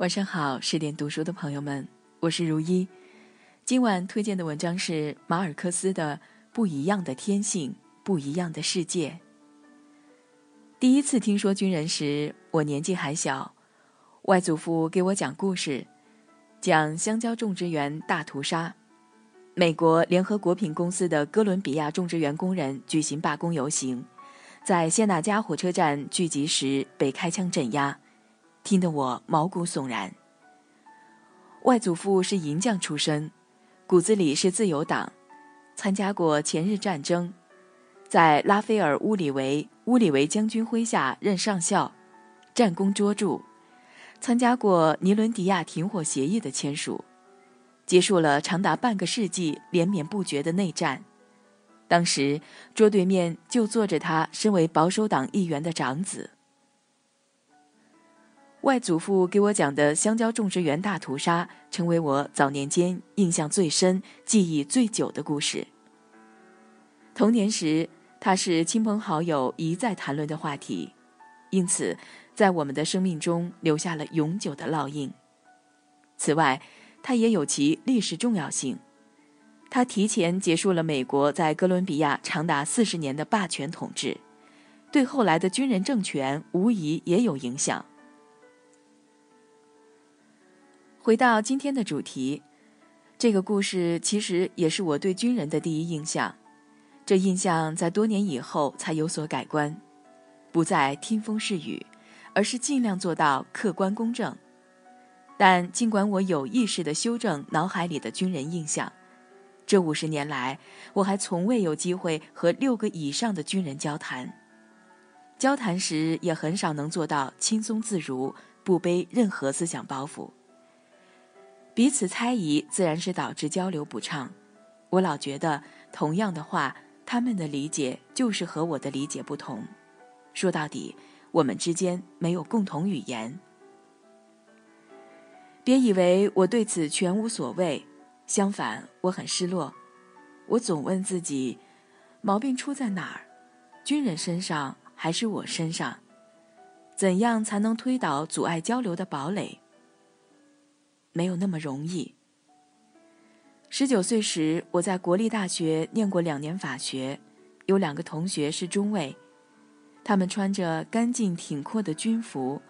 晚上好，十点读书的朋友们，我是如一。今晚推荐的文章是马尔克斯的《不一样的天性，不一样的世界》。第一次听说军人时，我年纪还小，外祖父给我讲故事，讲香蕉种植园大屠杀。美国联合果品公司的哥伦比亚种植园工人举行罢工游行，在谢纳加火车站聚集时被开枪镇压。听得我毛骨悚然。外祖父是银匠出身，骨子里是自由党，参加过前日战争，在拉斐尔·乌里维乌里维将军麾下任上校，战功卓著，参加过尼伦迪亚停火协议的签署，结束了长达半个世纪连绵不绝的内战。当时桌对面就坐着他身为保守党议员的长子。外祖父给我讲的香蕉种植园大屠杀，成为我早年间印象最深、记忆最久的故事。童年时，它是亲朋好友一再谈论的话题，因此在我们的生命中留下了永久的烙印。此外，它也有其历史重要性，它提前结束了美国在哥伦比亚长达四十年的霸权统治，对后来的军人政权无疑也有影响。回到今天的主题，这个故事其实也是我对军人的第一印象。这印象在多年以后才有所改观，不再听风是雨，而是尽量做到客观公正。但尽管我有意识地修正脑海里的军人印象，这五十年来我还从未有机会和六个以上的军人交谈。交谈时也很少能做到轻松自如，不背任何思想包袱。彼此猜疑，自然是导致交流不畅。我老觉得，同样的话，他们的理解就是和我的理解不同。说到底，我们之间没有共同语言。别以为我对此全无所谓，相反，我很失落。我总问自己，毛病出在哪儿？军人身上还是我身上？怎样才能推倒阻碍交流的堡垒？没有那么容易。十九岁时，我在国立大学念过两年法学，有两个同学是中尉，他们穿着干净挺阔的军服，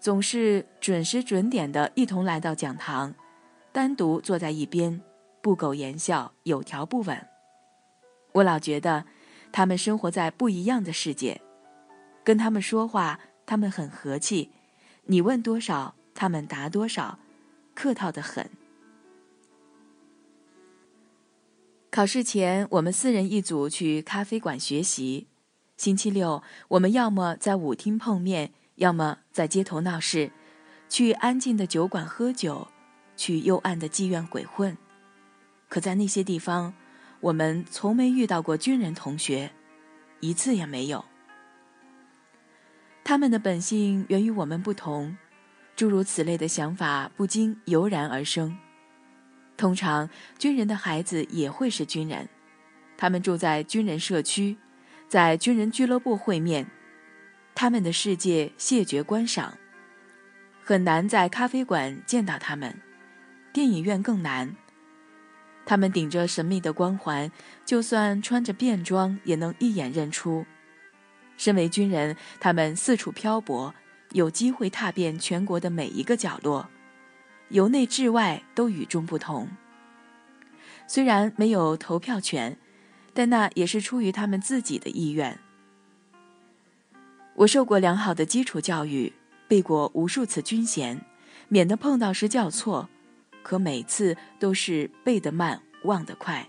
总是准时准点的一同来到讲堂，单独坐在一边，不苟言笑，有条不紊。我老觉得，他们生活在不一样的世界，跟他们说话，他们很和气，你问多少，他们答多少。客套的很。考试前，我们四人一组去咖啡馆学习。星期六，我们要么在舞厅碰面，要么在街头闹事，去安静的酒馆喝酒，去幽暗的妓院鬼混。可在那些地方，我们从没遇到过军人同学，一次也没有。他们的本性源于我们不同。诸如此类的想法不禁油然而生。通常，军人的孩子也会是军人，他们住在军人社区，在军人俱乐部会面，他们的世界谢绝观赏，很难在咖啡馆见到他们，电影院更难。他们顶着神秘的光环，就算穿着便装，也能一眼认出。身为军人，他们四处漂泊。有机会踏遍全国的每一个角落，由内至外都与众不同。虽然没有投票权，但那也是出于他们自己的意愿。我受过良好的基础教育，背过无数次军衔，免得碰到时叫错，可每次都是背得慢，忘得快。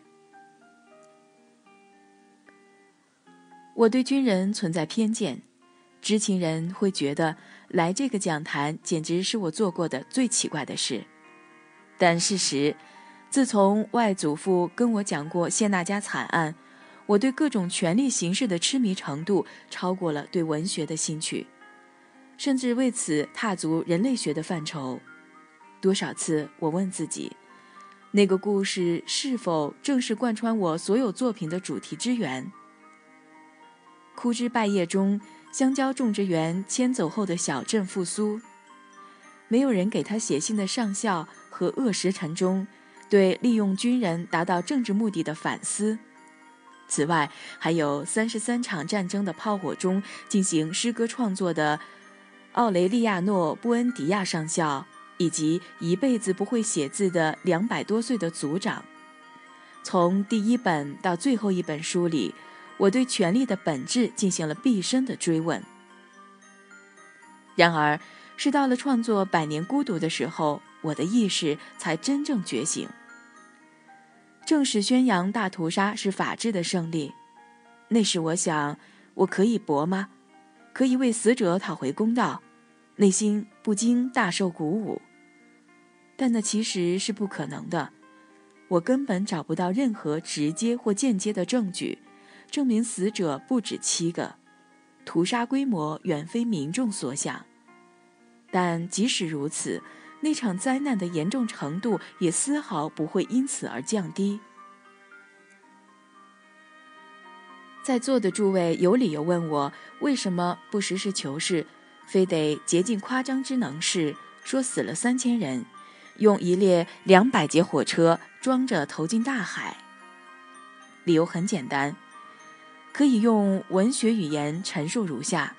我对军人存在偏见。知情人会觉得来这个讲坛简直是我做过的最奇怪的事，但事实，自从外祖父跟我讲过谢娜家惨案，我对各种权力形式的痴迷程度超过了对文学的兴趣，甚至为此踏足人类学的范畴。多少次我问自己，那个故事是否正是贯穿我所有作品的主题之源？枯枝败叶中。香蕉种植园迁走后的小镇复苏，没有人给他写信的上校和恶时辰中对利用军人达到政治目的的反思。此外，还有三十三场战争的炮火中进行诗歌创作的奥雷利亚诺·布恩迪亚上校，以及一辈子不会写字的两百多岁的族长。从第一本到最后一本书里，我对权力的本质进行了毕生的追问。然而，是到了创作《百年孤独》的时候，我的意识才真正觉醒。正式宣扬大屠杀是法治的胜利，那时我想，我可以搏吗？可以为死者讨回公道？内心不禁大受鼓舞。但那其实是不可能的，我根本找不到任何直接或间接的证据，证明死者不止七个，屠杀规模远非民众所想。但即使如此，那场灾难的严重程度也丝毫不会因此而降低。在座的诸位有理由问我，为什么不实事求是，非得竭尽夸张之能事，说死了三千人，用一列两百节火车装着投进大海？理由很简单，可以用文学语言陈述如下：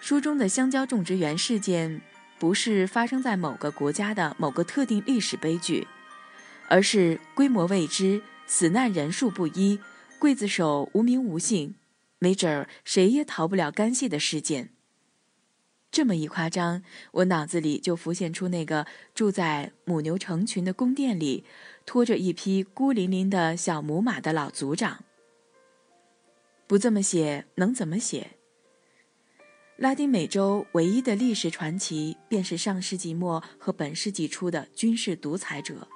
书中的香蕉种植园事件。不是发生在某个国家的某个特定历史悲剧，而是规模未知、死难人数不一、刽子手无名无姓，没准儿谁也逃不了干系的事件。这么一夸张，我脑子里就浮现出那个住在母牛成群的宫殿里，拖着一匹孤零零的小母马的老族长。不这么写，能怎么写？拉丁美洲唯一的历史传奇，便是上世纪末和本世纪初的军事独裁者。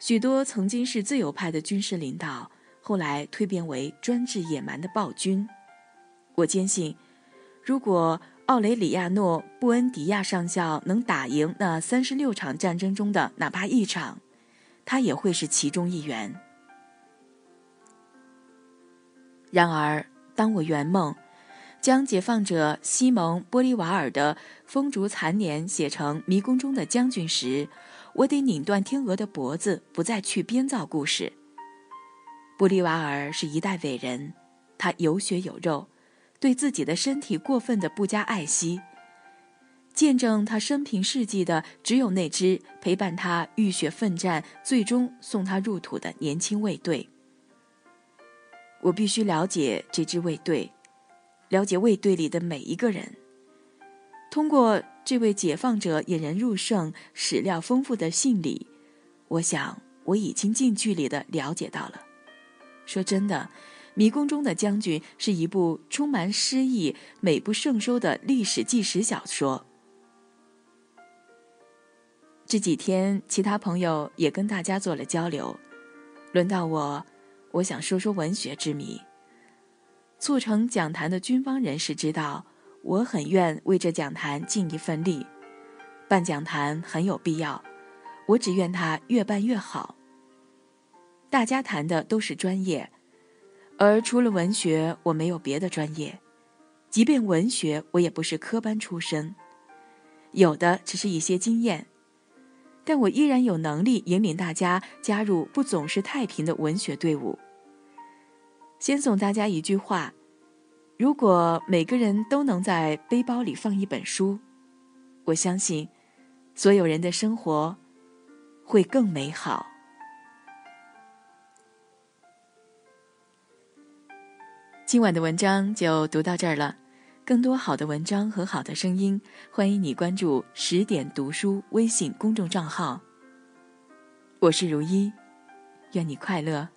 许多曾经是自由派的军事领导，后来蜕变为专制野蛮的暴君。我坚信，如果奥雷里亚诺·布恩迪亚上校能打赢那三十六场战争中的哪怕一场，他也会是其中一员。然而，当我圆梦。将解放者西蒙·玻利瓦尔的风烛残年写成迷宫中的将军时，我得拧断天鹅的脖子，不再去编造故事。玻利瓦尔是一代伟人，他有血有肉，对自己的身体过分的不加爱惜。见证他生平事迹的，只有那支陪伴他浴血奋战、最终送他入土的年轻卫队。我必须了解这支卫队。了解卫队里的每一个人，通过这位解放者引人入胜、史料丰富的信里，我想我已经近距离的了解到了。说真的，《迷宫中的将军》是一部充满诗意、美不胜收的历史纪实小说。这几天，其他朋友也跟大家做了交流，轮到我，我想说说文学之谜。促成讲坛的军方人士知道，我很愿为这讲坛尽一份力。办讲坛很有必要，我只愿它越办越好。大家谈的都是专业，而除了文学，我没有别的专业。即便文学，我也不是科班出身，有的只是一些经验。但我依然有能力引领大家加入不总是太平的文学队伍。先送大家一句话：如果每个人都能在背包里放一本书，我相信，所有人的生活会更美好。今晚的文章就读到这儿了，更多好的文章和好的声音，欢迎你关注十点读书微信公众账号。我是如一，愿你快乐。